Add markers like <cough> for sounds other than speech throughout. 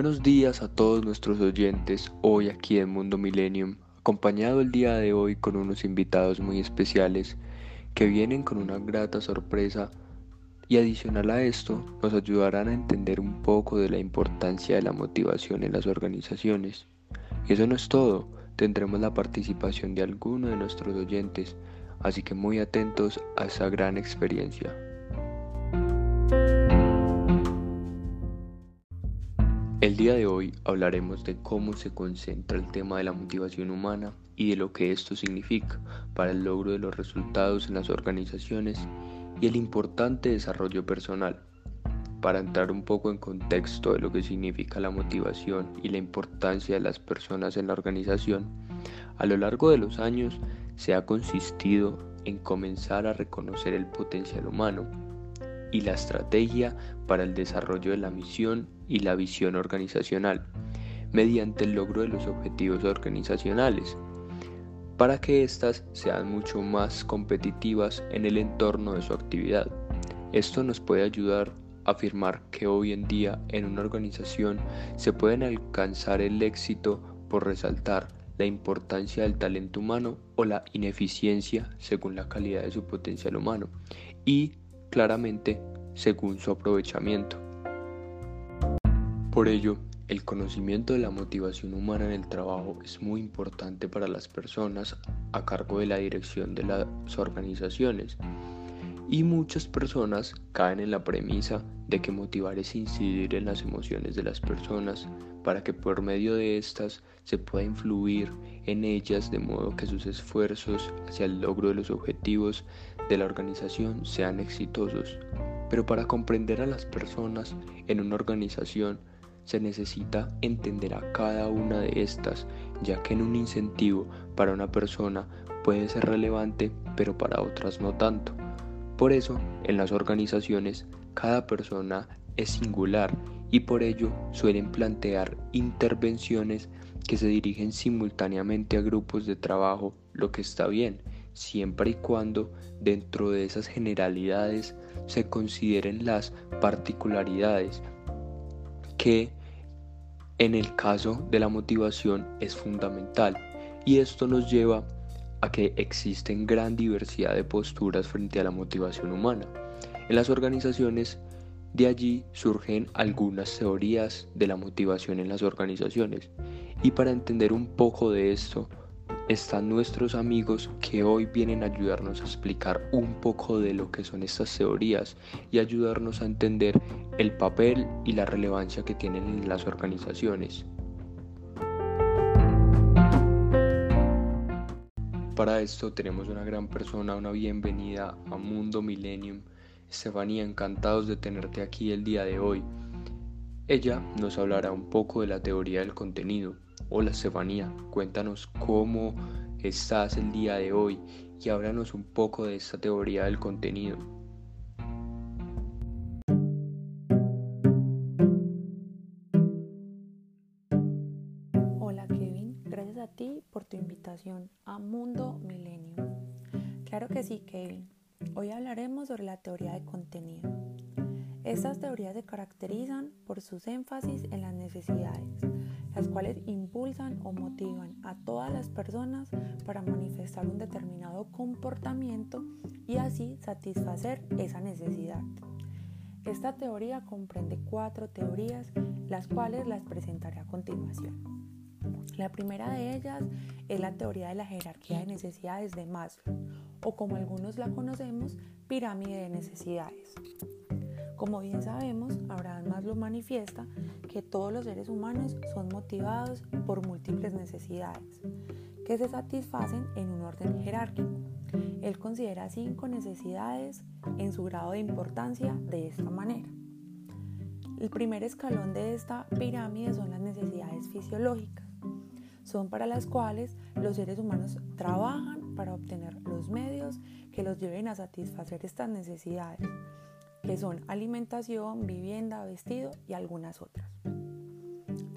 Buenos días a todos nuestros oyentes hoy aquí en Mundo Millennium, acompañado el día de hoy con unos invitados muy especiales que vienen con una grata sorpresa y adicional a esto nos ayudarán a entender un poco de la importancia de la motivación en las organizaciones. Y eso no es todo, tendremos la participación de alguno de nuestros oyentes, así que muy atentos a esa gran experiencia. El día de hoy hablaremos de cómo se concentra el tema de la motivación humana y de lo que esto significa para el logro de los resultados en las organizaciones y el importante desarrollo personal. Para entrar un poco en contexto de lo que significa la motivación y la importancia de las personas en la organización, a lo largo de los años se ha consistido en comenzar a reconocer el potencial humano y la estrategia para el desarrollo de la misión y la visión organizacional, mediante el logro de los objetivos organizacionales, para que éstas sean mucho más competitivas en el entorno de su actividad. Esto nos puede ayudar a afirmar que hoy en día en una organización se pueden alcanzar el éxito por resaltar la importancia del talento humano o la ineficiencia según la calidad de su potencial humano y claramente según su aprovechamiento. Por ello, el conocimiento de la motivación humana en el trabajo es muy importante para las personas a cargo de la dirección de las organizaciones. Y muchas personas caen en la premisa de que motivar es incidir en las emociones de las personas para que por medio de estas se pueda influir en ellas de modo que sus esfuerzos hacia el logro de los objetivos de la organización sean exitosos. Pero para comprender a las personas en una organización se necesita entender a cada una de estas, ya que en un incentivo para una persona puede ser relevante, pero para otras no tanto. Por eso, en las organizaciones, cada persona es singular y por ello suelen plantear intervenciones que se dirigen simultáneamente a grupos de trabajo, lo que está bien, siempre y cuando dentro de esas generalidades se consideren las particularidades que en el caso de la motivación es fundamental y esto nos lleva a que existen gran diversidad de posturas frente a la motivación humana. En las organizaciones de allí surgen algunas teorías de la motivación en las organizaciones y para entender un poco de esto están nuestros amigos que hoy vienen a ayudarnos a explicar un poco de lo que son estas teorías y ayudarnos a entender el papel y la relevancia que tienen en las organizaciones. Para esto tenemos una gran persona, una bienvenida a Mundo Millennium Estefanía, encantados de tenerte aquí el día de hoy. Ella nos hablará un poco de la teoría del contenido. Hola Estefanía, cuéntanos cómo estás el día de hoy y háblanos un poco de esta teoría del contenido. Hola Kevin, gracias a ti por tu invitación a Mundo Milenio. Claro que sí, Kevin. Hoy hablaremos sobre la teoría de contenido. Estas teorías se caracterizan por sus énfasis en las necesidades, las cuales impulsan o motivan a todas las personas para manifestar un determinado comportamiento y así satisfacer esa necesidad. Esta teoría comprende cuatro teorías, las cuales las presentaré a continuación. La primera de ellas es la teoría de la jerarquía de necesidades de Maslow, o como algunos la conocemos, pirámide de necesidades. Como bien sabemos, Abraham Maslow manifiesta que todos los seres humanos son motivados por múltiples necesidades, que se satisfacen en un orden jerárquico. Él considera cinco necesidades en su grado de importancia de esta manera. El primer escalón de esta pirámide son las necesidades fisiológicas. Son para las cuales los seres humanos trabajan para obtener los medios que los lleven a satisfacer estas necesidades, que son alimentación, vivienda, vestido y algunas otras.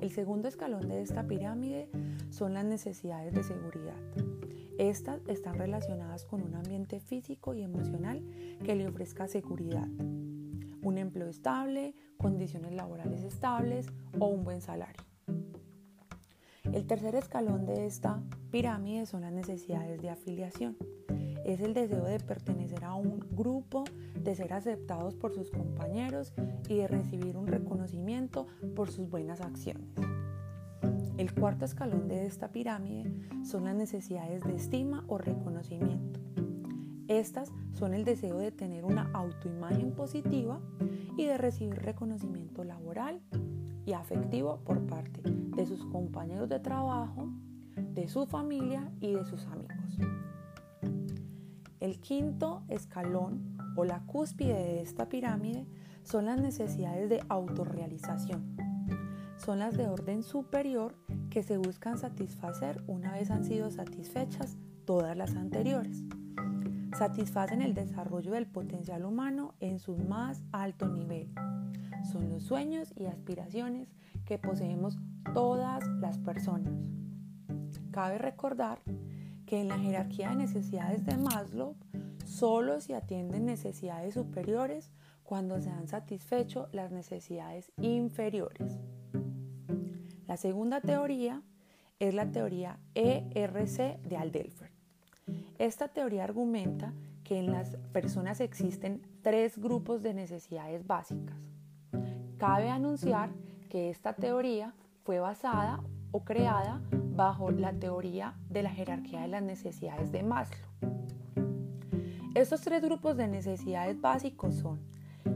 El segundo escalón de esta pirámide son las necesidades de seguridad. Estas están relacionadas con un ambiente físico y emocional que le ofrezca seguridad. Un empleo estable, condiciones laborales estables o un buen salario. El tercer escalón de esta pirámide son las necesidades de afiliación. Es el deseo de pertenecer a un grupo, de ser aceptados por sus compañeros y de recibir un reconocimiento por sus buenas acciones. El cuarto escalón de esta pirámide son las necesidades de estima o reconocimiento. Estas son el deseo de tener una autoimagen positiva y de recibir reconocimiento laboral y afectivo por parte de sus compañeros de trabajo, de su familia y de sus amigos. El quinto escalón o la cúspide de esta pirámide son las necesidades de autorrealización. Son las de orden superior que se buscan satisfacer una vez han sido satisfechas todas las anteriores. Satisfacen el desarrollo del potencial humano en su más alto nivel. Son los sueños y aspiraciones que poseemos todas las personas. Cabe recordar que en la jerarquía de necesidades de Maslow solo se atienden necesidades superiores cuando se han satisfecho las necesidades inferiores. La segunda teoría es la teoría ERC de Aldelfer. Esta teoría argumenta que en las personas existen tres grupos de necesidades básicas. Cabe anunciar que esta teoría fue basada o creada bajo la teoría de la jerarquía de las necesidades de Maslow. Estos tres grupos de necesidades básicos son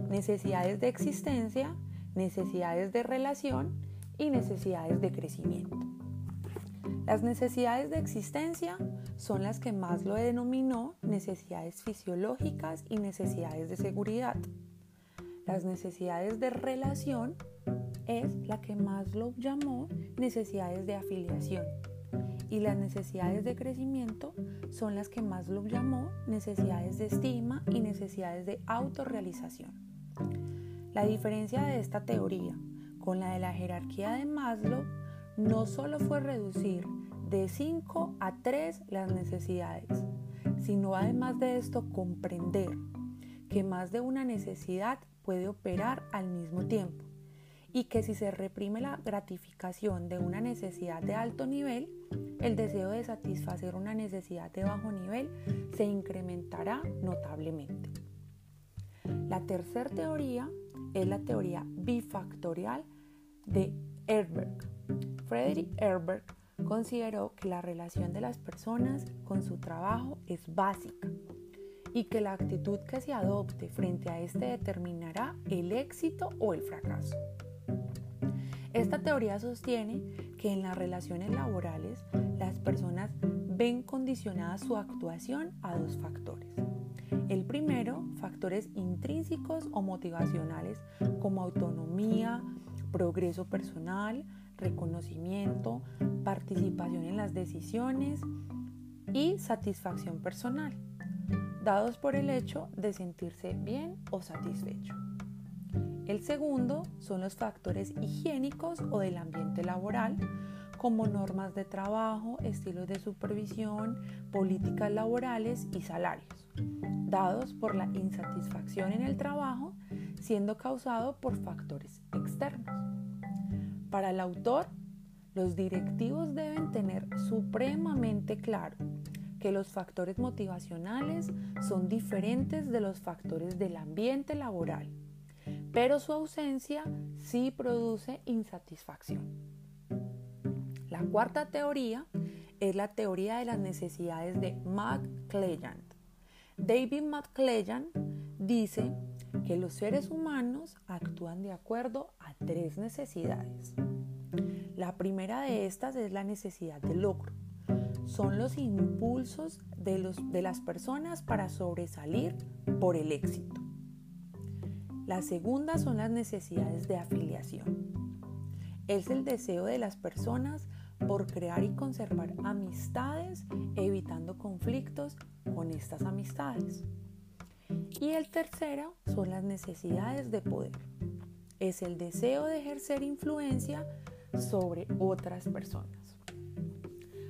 necesidades de existencia, necesidades de relación y necesidades de crecimiento. Las necesidades de existencia son las que Maslow denominó necesidades fisiológicas y necesidades de seguridad. Las necesidades de relación es la que Maslow llamó necesidades de afiliación y las necesidades de crecimiento son las que Maslow llamó necesidades de estima y necesidades de autorrealización. La diferencia de esta teoría con la de la jerarquía de Maslow no solo fue reducir de 5 a 3 las necesidades, sino además de esto comprender que más de una necesidad puede operar al mismo tiempo y que si se reprime la gratificación de una necesidad de alto nivel, el deseo de satisfacer una necesidad de bajo nivel se incrementará notablemente. La tercera teoría es la teoría bifactorial de Herberg. Frederick Herberg consideró que la relación de las personas con su trabajo es básica y que la actitud que se adopte frente a este determinará el éxito o el fracaso. Esta teoría sostiene que en las relaciones laborales las personas ven condicionada su actuación a dos factores. El primero, factores intrínsecos o motivacionales como autonomía, progreso personal, reconocimiento, participación en las decisiones y satisfacción personal, dados por el hecho de sentirse bien o satisfecho. El segundo son los factores higiénicos o del ambiente laboral, como normas de trabajo, estilos de supervisión, políticas laborales y salarios, dados por la insatisfacción en el trabajo, siendo causado por factores externos. Para el autor, los directivos deben tener supremamente claro que los factores motivacionales son diferentes de los factores del ambiente laboral pero su ausencia sí produce insatisfacción. La cuarta teoría es la teoría de las necesidades de McClelland. David McClelland dice que los seres humanos actúan de acuerdo a tres necesidades. La primera de estas es la necesidad de logro. Son los impulsos de, los, de las personas para sobresalir por el éxito. La segunda son las necesidades de afiliación. Es el deseo de las personas por crear y conservar amistades, evitando conflictos con estas amistades. Y el tercero son las necesidades de poder. Es el deseo de ejercer influencia sobre otras personas.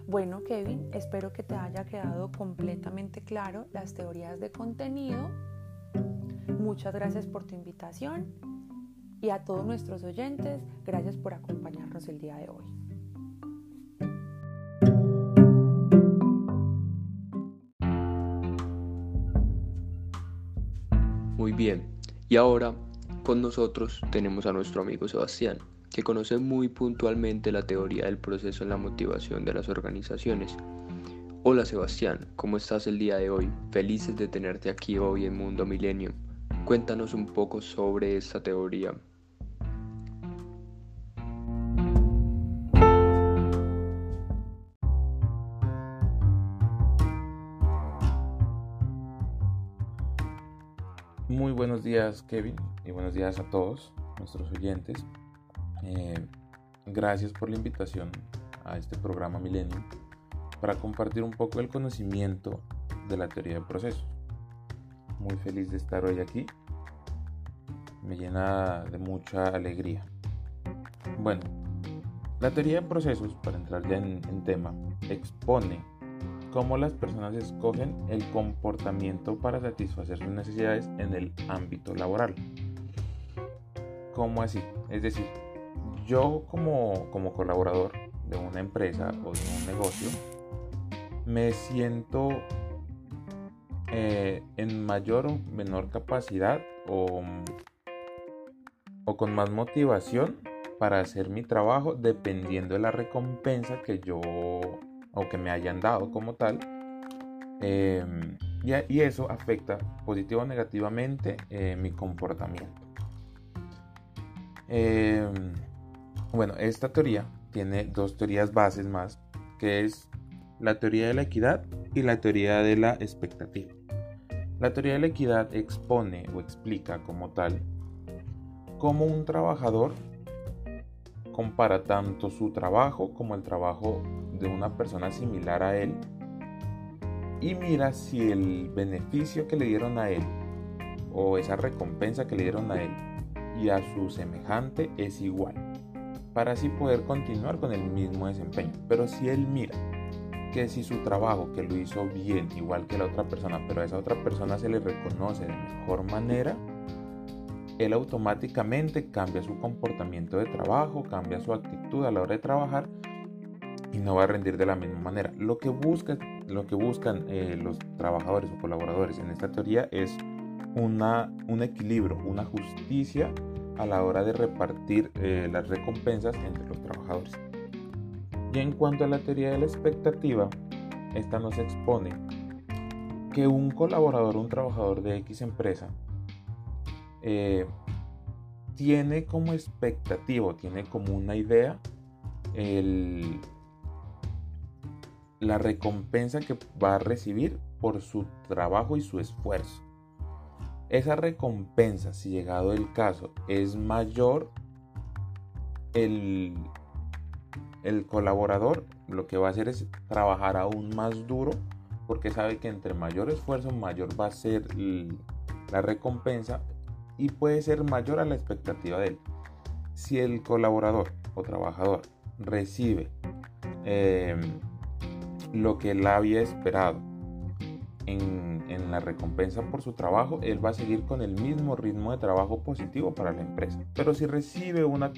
Bueno, Kevin, espero que te haya quedado completamente claro las teorías de contenido Muchas gracias por tu invitación Y a todos nuestros oyentes, gracias por acompañarnos el día de hoy. Muy bien, y ahora con nosotros tenemos a nuestro amigo Sebastián, que conoce muy puntualmente la teoría del proceso en la motivación de las organizaciones. Hola Sebastián, ¿cómo estás el día de hoy? Felices de tenerte aquí hoy en Mundo Milenio. Cuéntanos un poco sobre esta teoría. Muy buenos días Kevin y buenos días a todos nuestros oyentes. Eh, gracias por la invitación a este programa Milenio para compartir un poco el conocimiento de la teoría de procesos. Muy feliz de estar hoy aquí. Me llena de mucha alegría. Bueno, la teoría de procesos, para entrar ya en, en tema, expone cómo las personas escogen el comportamiento para satisfacer sus necesidades en el ámbito laboral. ¿Cómo así? Es decir, yo como, como colaborador de una empresa o de un negocio, me siento eh, en mayor o menor capacidad o, o con más motivación para hacer mi trabajo dependiendo de la recompensa que yo o que me hayan dado como tal. Em, y, eso afecta positivo o negativamente eh, mi comportamiento. Em, bueno, esta teoría tiene dos teorías bases más, que es la teoría de la equidad y la teoría de la expectativa. La teoría de la equidad expone o explica como tal cómo un trabajador compara tanto su trabajo como el trabajo de una persona similar a él y mira si el beneficio que le dieron a él o esa recompensa que le dieron a él y a su semejante es igual para así poder continuar con el mismo desempeño. Pero si él mira que si su trabajo que lo hizo bien igual que la otra persona, pero a esa otra persona se le reconoce de mejor manera, él automáticamente cambia su comportamiento de trabajo, cambia su actitud a la hora de trabajar y no va a rendir de la misma manera. Lo que, busca, lo que buscan eh, los trabajadores o colaboradores en esta teoría es una, un equilibrio, una justicia a la hora de repartir eh, las recompensas entre los trabajadores. En cuanto a la teoría de la expectativa, esta nos expone que un colaborador, un trabajador de X empresa, eh, tiene como expectativa, tiene como una idea la recompensa que va a recibir por su trabajo y su esfuerzo. Esa recompensa, si llegado el caso, es mayor, el, el colaborador lo que va a hacer es trabajar aún más duro porque sabe que entre mayor esfuerzo, mayor va a ser la recompensa y puede ser mayor a la expectativa de él. Si el colaborador o trabajador recibe em, lo que él había esperado en, en, la recompensa por su trabajo, él va a seguir con el mismo ritmo de trabajo positivo para la empresa. Pero si recibe una,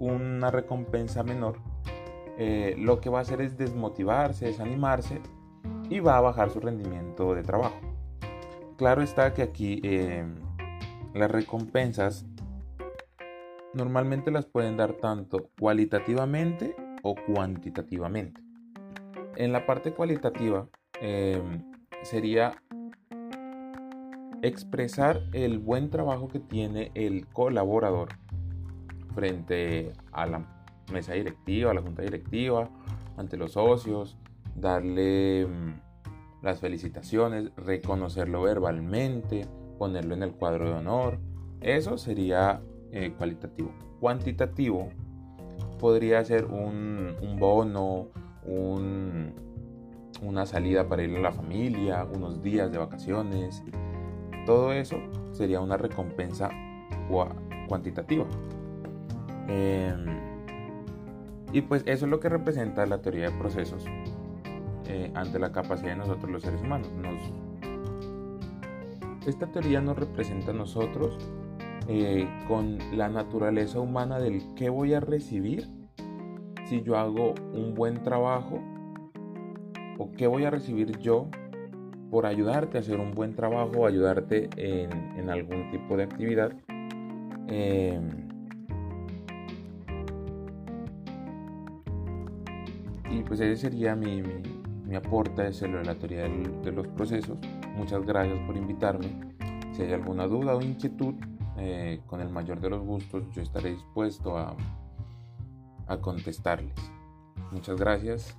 una recompensa menor, eh, lo que va a hacer es desmotivarse, desanimarse y va a bajar su rendimiento de trabajo. Claro está que aquí em, las recompensas normalmente las pueden dar tanto cualitativamente o cuantitativamente. En la parte cualitativa em, sería expresar el buen trabajo que tiene el colaborador frente a la mesa directiva, a la junta directiva, ante los socios, darle em, las felicitaciones, reconocerlo verbalmente, ponerlo en el cuadro de honor. Eso sería eh, cualitativo. Cuantitativo podría ser un, bono, una salida para ir a la familia, unos días de vacaciones. Todo eso sería una recompensa cuantitativa. Em, y pues eso es lo que representa la teoría de procesos eh, ante la capacidad de nosotros los seres humanos. Nos esta teoría nos representa a nosotros eh, con la naturaleza humana del qué voy a recibir si yo hago un buen trabajo o qué voy a recibir yo por ayudarte a hacer un buen trabajo, ayudarte en, algún tipo de actividad. Em, y pues ese sería mi, mi, aporte de la teoría de los procesos. Muchas gracias por invitarme. Si hay alguna duda o inquietud, eh, con el mayor de los gustos yo estaré dispuesto a, a contestarles. Muchas gracias.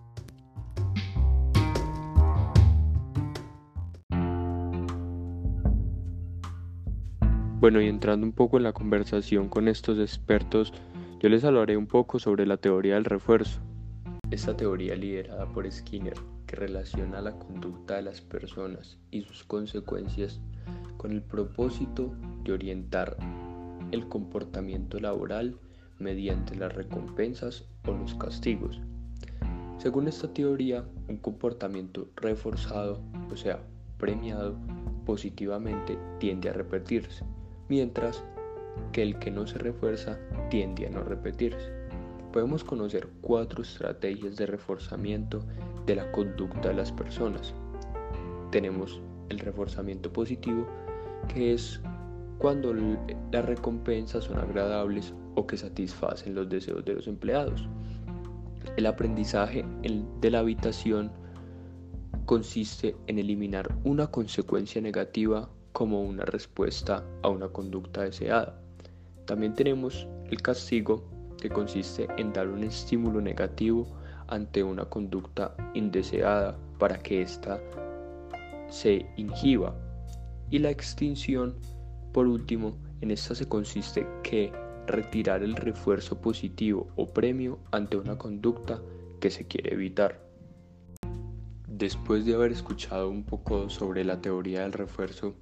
Bueno, y entrando un poco en la conversación con estos expertos, yo les hablaré un poco sobre la teoría del refuerzo. Esta teoría liderada por Skinner, que relaciona la conducta de las personas y sus consecuencias con el propósito de orientar el comportamiento laboral mediante las recompensas o los castigos. Según esta teoría, un comportamiento reforzado, o sea, premiado positivamente, tiende a repetirse mientras que el que no se refuerza tiende a no repetirse. Podemos conocer cuatro estrategias de reforzamiento de la conducta de las personas. Tenemos el reforzamiento positivo, que es cuando las recompensas son agradables o que satisfacen los deseos de los empleados. El aprendizaje de la habitación consiste en eliminar una consecuencia negativa como una respuesta a una conducta deseada. También tenemos el castigo, que consiste en dar un estímulo negativo ante una conducta indeseada para que ésta se inhiba. Y la extinción, por último, en esta se consiste que retirar el refuerzo positivo o premio ante una conducta que se quiere evitar. Después de haber escuchado un poco sobre la teoría del refuerzo,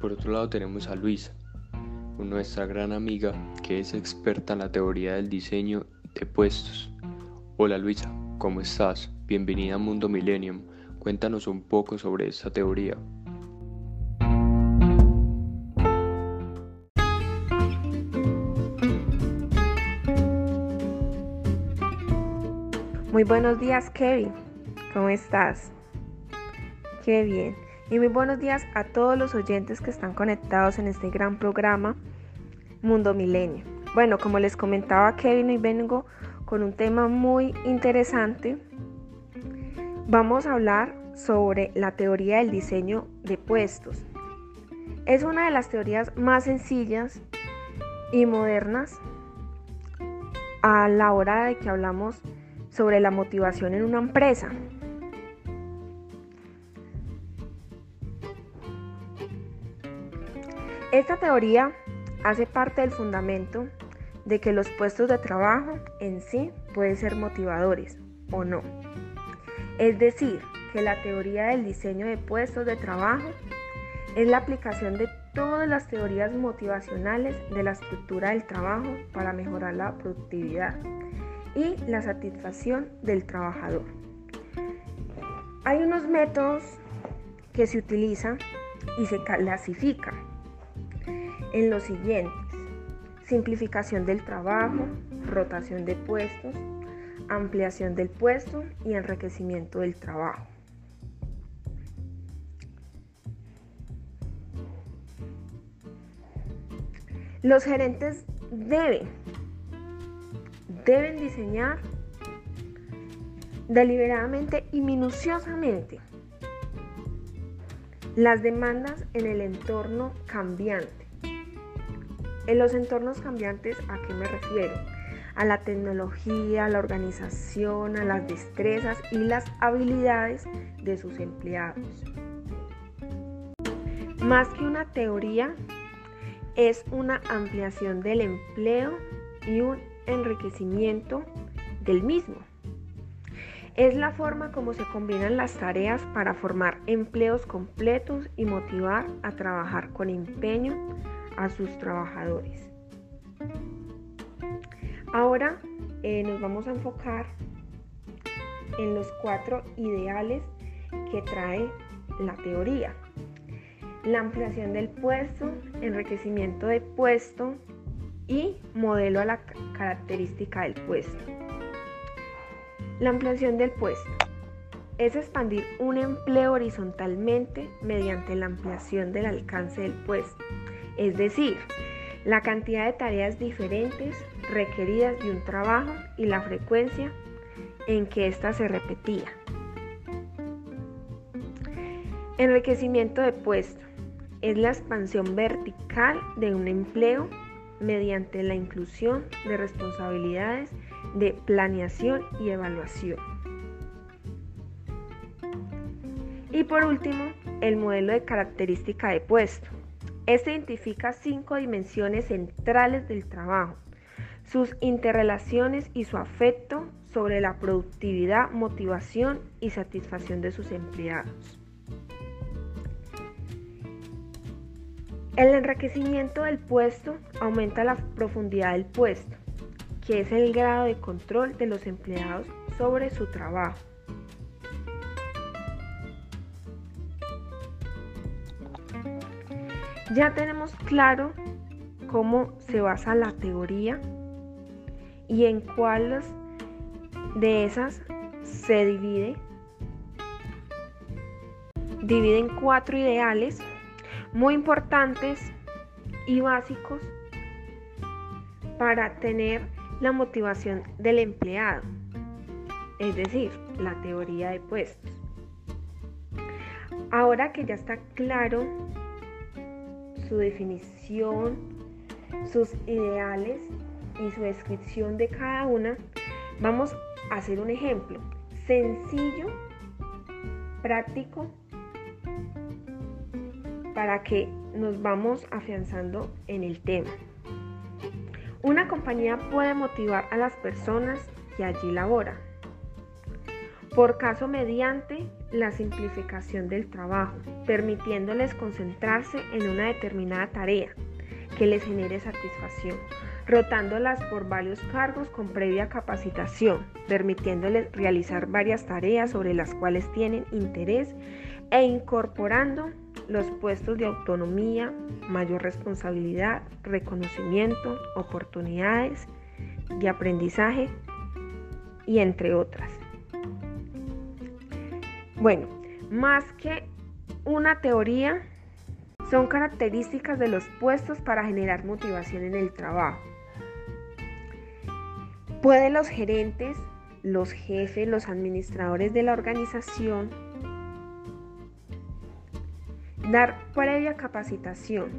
por otro lado tenemos a Luisa, nuestra gran amiga que es experta en la teoría del diseño de puestos. Hola Luisa, ¿cómo estás? Bienvenida a Mundo Millennium. Cuéntanos un poco sobre esta teoría. Muy buenos días Kevin, ¿cómo estás? Qué bien. Y muy buenos días a todos los oyentes que están conectados en este gran programa Mundo Milenio. Bueno, como les comentaba Kevin, hoy vengo con un tema muy interesante. Vamos a hablar sobre la teoría del diseño de puestos. Es una de las teorías más sencillas y modernas a la hora de que hablamos sobre la motivación en una empresa. Esta teoría hace parte del fundamento de que los puestos de trabajo en sí pueden ser motivadores o no. Es decir, que la teoría del diseño de puestos de trabajo es la aplicación de todas las teorías motivacionales de la estructura del trabajo para mejorar la productividad y la satisfacción del trabajador. Hay unos métodos que se utilizan y se clasifican en los siguientes. Simplificación del trabajo, rotación de puestos, ampliación del puesto y enriquecimiento del trabajo. Los gerentes deben, deben diseñar deliberadamente y minuciosamente las demandas en el entorno cambiante en los entornos cambiantes, ¿a qué me refiero? A la tecnología, a la organización, a las destrezas y las habilidades de sus empleados. Más que una teoría, es una ampliación del empleo y un enriquecimiento del mismo. Es la forma como se combinan las tareas para formar empleos completos y motivar a trabajar con empeño a sus trabajadores. Ahora eh, nos vamos a enfocar en los cuatro ideales que trae la teoría. la ampliación del puesto, enriquecimiento de puesto y modelo a la característica del puesto. La ampliación del puesto es expandir un empleo horizontalmente mediante la ampliación del alcance del puesto, es decir, la cantidad de tareas diferentes requeridas de un trabajo y la frecuencia en que ésta se repetía. Enriquecimiento de puesto es la expansión vertical de un empleo mediante la inclusión de responsabilidades de planeación y evaluación. Y por último, el modelo de característica de puesto. Este identifica cinco dimensiones centrales del trabajo, sus interrelaciones y su afecto sobre la productividad, motivación y satisfacción de sus empleados. El enriquecimiento del puesto aumenta la profundidad del puesto, que es el grado de control de los empleados sobre su trabajo. Ya tenemos claro cómo se basa la teoría y en cuáles de esas se divide. Divide en cuatro ideales muy importantes y básicos para tener la motivación del empleado, es decir, la teoría de puestos. Ahora que ya está claro su definición, sus ideales y su descripción de cada una, vamos a hacer un ejemplo sencillo, práctico para que nos vamos afianzando en el tema. Una compañía puede motivar a las personas que allí laboran. Por caso mediante la simplificación del trabajo, permitiéndoles concentrarse en una determinada tarea que les genere satisfacción, rotándolas por varios cargos con previa capacitación, permitiéndoles realizar varias tareas sobre las cuales tienen interés e incorporando los puestos de autonomía, mayor responsabilidad, reconocimiento, oportunidades de aprendizaje y entre otras. Bueno, más que una teoría, son características de los puestos para generar motivación en el trabajo. Pueden los gerentes, los jefes, los administradores de la organización Dar previa capacitación,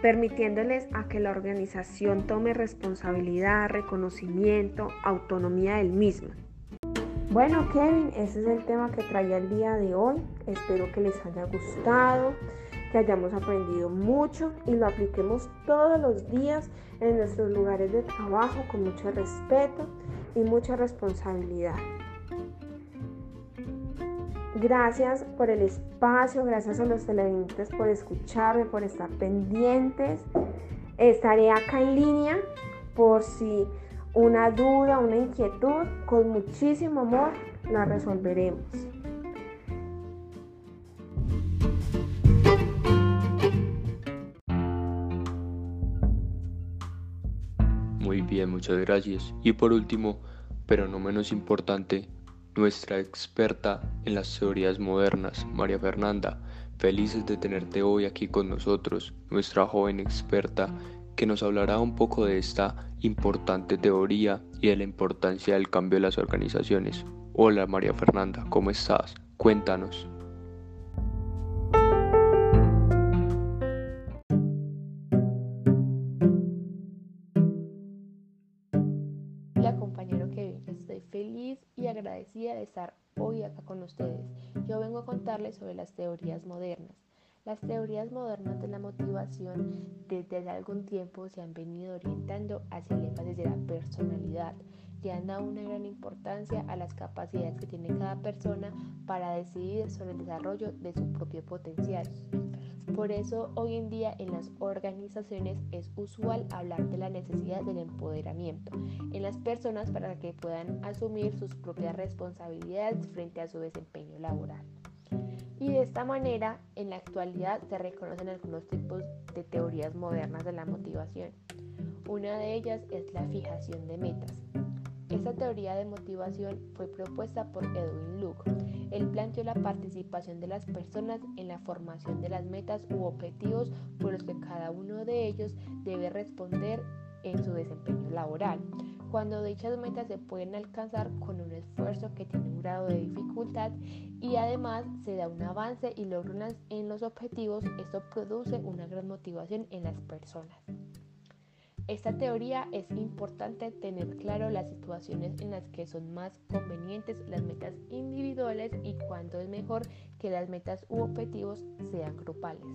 permitiéndoles a que la organización tome responsabilidad, reconocimiento, autonomía del mismo. Bueno, Kevin, ese es el tema que traía el día de hoy. Espero que les haya gustado, que hayamos aprendido mucho y lo apliquemos todos los días en nuestros lugares de trabajo con mucho respeto y mucha responsabilidad. Gracias por el espacio, gracias a los televidentes por escucharme, por estar pendientes. Estaré acá en línea por si una duda, una inquietud, con muchísimo amor la resolveremos. Muy bien, muchas gracias. Y por último, pero no menos importante, nuestra experta en las teorías modernas, María Fernanda. Felices de tenerte hoy aquí con nosotros, nuestra joven experta que nos hablará un poco de esta importante teoría y de la importancia del cambio de las organizaciones. Hola María Fernanda, ¿cómo estás? Cuéntanos. de estar hoy acá con ustedes. Yo vengo a contarles sobre las teorías modernas. Las teorías modernas de la motivación desde algún tiempo se han venido orientando hacia el énfasis de la personalidad, y han dado una gran importancia a las capacidades que tiene cada persona para decidir sobre el desarrollo de su propio potencial. Por eso hoy en día en las organizaciones es usual hablar de la necesidad del empoderamiento en las personas para que puedan asumir sus propias responsabilidades frente a su desempeño laboral. Y de esta manera, en la actualidad se reconocen algunos tipos de teorías modernas de la motivación. Una de ellas es la fijación de metas. Esta teoría de motivación fue propuesta por Edwin Luke. Él planteó la participación de las personas en la formación de las metas u objetivos por los que cada uno de ellos debe responder en su desempeño laboral. Cuando dichas metas se pueden alcanzar con un esfuerzo que tiene un grado de dificultad y además se da un avance y logran en los objetivos, esto produce una gran motivación en las personas. Esta teoría es importante tener claro las situaciones en las que son más convenientes las metas individuales y cuándo es mejor que las metas u objetivos sean grupales.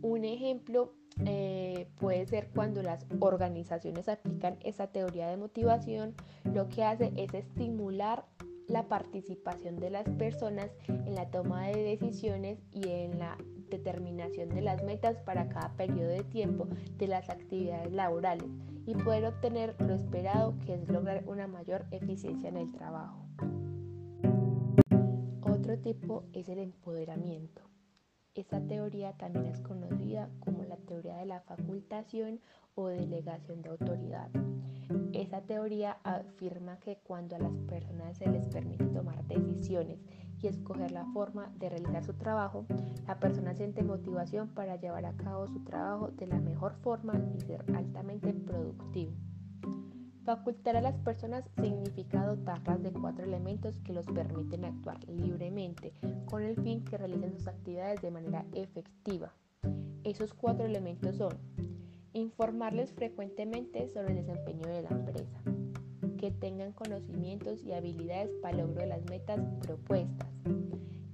Un ejemplo eh, puede ser cuando las organizaciones aplican esta teoría de motivación, lo que hace es estimular la participación de las personas en la toma de decisiones y en la determinación de las metas para cada periodo de tiempo de las actividades laborales y poder obtener lo esperado que es lograr una mayor eficiencia en el trabajo. Otro tipo es el empoderamiento. Esta teoría también es conocida como la teoría de la facultación o delegación de autoridad. Esa teoría afirma que cuando a las personas se les permite tomar decisiones y escoger la forma de realizar su trabajo, la persona siente motivación para llevar a cabo su trabajo de la mejor forma y ser altamente productivo. Facultar a las personas significa dotarlas de cuatro elementos que los permiten actuar libremente con el fin que realicen sus actividades de manera efectiva. Esos cuatro elementos son informarles frecuentemente sobre el desempeño de la empresa, que tengan conocimientos y habilidades para el logro de las metas propuestas,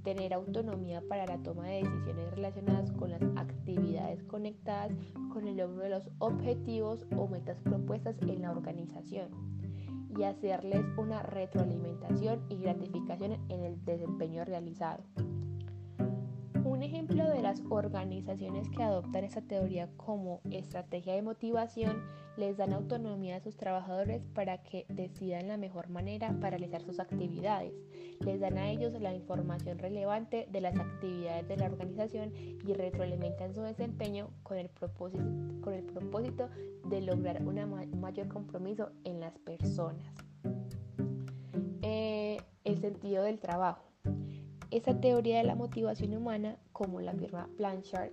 tener autonomía para la toma de decisiones relacionadas con las actividades conectadas con el logro de los objetivos o metas propuestas en la organización y hacerles una retroalimentación y gratificación en el desempeño realizado. Ejemplo de las organizaciones que adoptan esta teoría como estrategia de motivación les dan autonomía a sus trabajadores para que decidan la mejor manera para realizar sus actividades. Les dan a ellos la información relevante de las actividades de la organización y retroalimentan su desempeño con el propósito, con el propósito de lograr un mayor compromiso en las personas. Eh, el sentido del trabajo. Esa teoría de la motivación humana, como la firma Blanchard,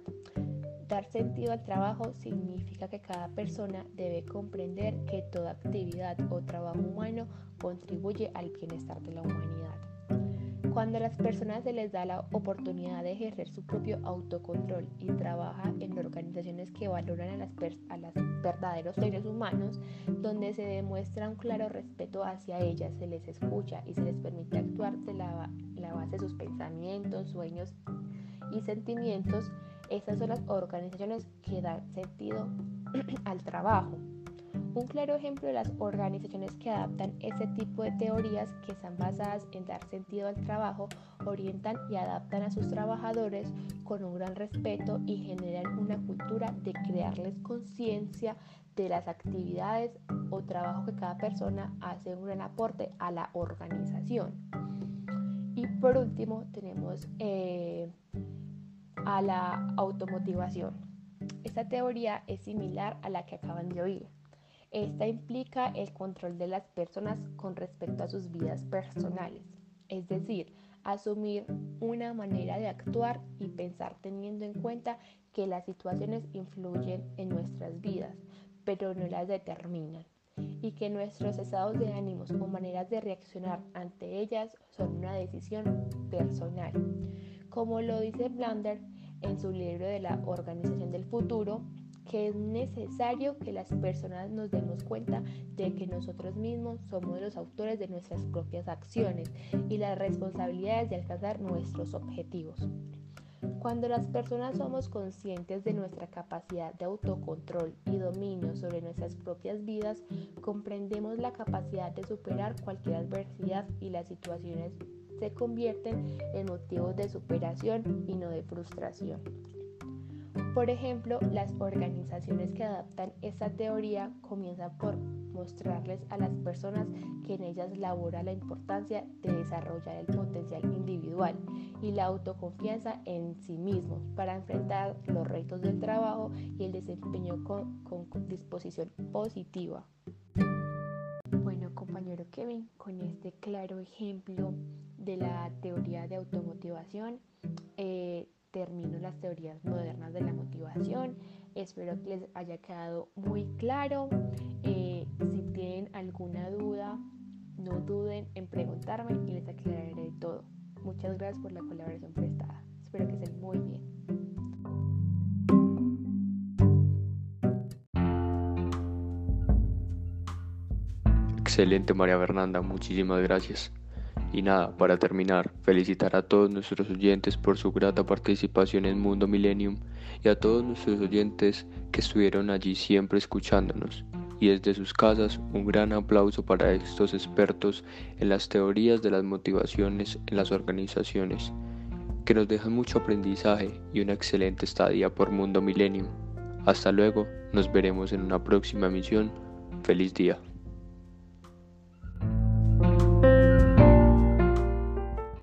dar sentido al trabajo significa que cada persona debe comprender que toda actividad o trabajo humano contribuye al bienestar de la humanidad. Cuando a las personas se les da la oportunidad de ejercer su propio autocontrol y trabaja en organizaciones que valoran a, las los verdaderos seres humanos, donde se demuestra un claro respeto hacia ellas, se les escucha y se les permite actuar de la, la base de sus pensamientos, sueños y sentimientos, estas son las organizaciones que dan sentido <clears throat> al trabajo. Un claro ejemplo de las organizaciones que adaptan este tipo de teorías que están basadas en dar sentido al trabajo, orientan y adaptan a sus trabajadores con un gran respeto y generan una cultura de crearles conciencia de las actividades o trabajo que cada persona hace un gran aporte a la organización. Y por último tenemos eh, a la automotivación. Esta teoría es similar a la que acaban de oír. Esta implica el control de las personas con respecto a sus vidas personales, es decir, asumir una manera de actuar y pensar teniendo en cuenta que las situaciones influyen en nuestras vidas, pero no las determinan, y que nuestros estados de ánimos o maneras de reaccionar ante ellas son una decisión personal. Como lo dice Blander en su libro de la Organización del Futuro, que es necesario que las personas nos demos cuenta de que nosotros mismos somos los autores de nuestras propias acciones y las responsabilidades de alcanzar nuestros objetivos. Cuando las personas somos conscientes de nuestra capacidad de autocontrol y dominio sobre nuestras propias vidas, comprendemos la capacidad de superar cualquier adversidad y las situaciones se convierten en motivos de superación y no de frustración. Por ejemplo, las organizaciones que adaptan esta teoría comienzan por mostrarles a las personas que en ellas labora la importancia de desarrollar el potencial individual y la autoconfianza en sí mismos para enfrentar los retos del trabajo y el desempeño con, disposición positiva. Bueno, compañero Kevin, con este claro ejemplo de la teoría de automotivación, eh, termino las teorías modernas de la motivación. Espero que les haya quedado muy claro. Eh, si tienen alguna duda, no duden en preguntarme y les aclararé todo. Muchas gracias por la colaboración prestada. Espero que estén muy bien. Excelente María Fernanda, muchísimas gracias. Y nada, para terminar, felicitar a todos nuestros oyentes por su grata participación en Mundo Millennium y a todos nuestros oyentes que estuvieron allí siempre escuchándonos. Y desde sus casas, un gran aplauso para estos expertos en las teorías de las motivaciones en las organizaciones, que nos dejan mucho aprendizaje y una excelente estadía por Mundo Millennium. Hasta luego, nos veremos en una próxima emisión. Feliz día.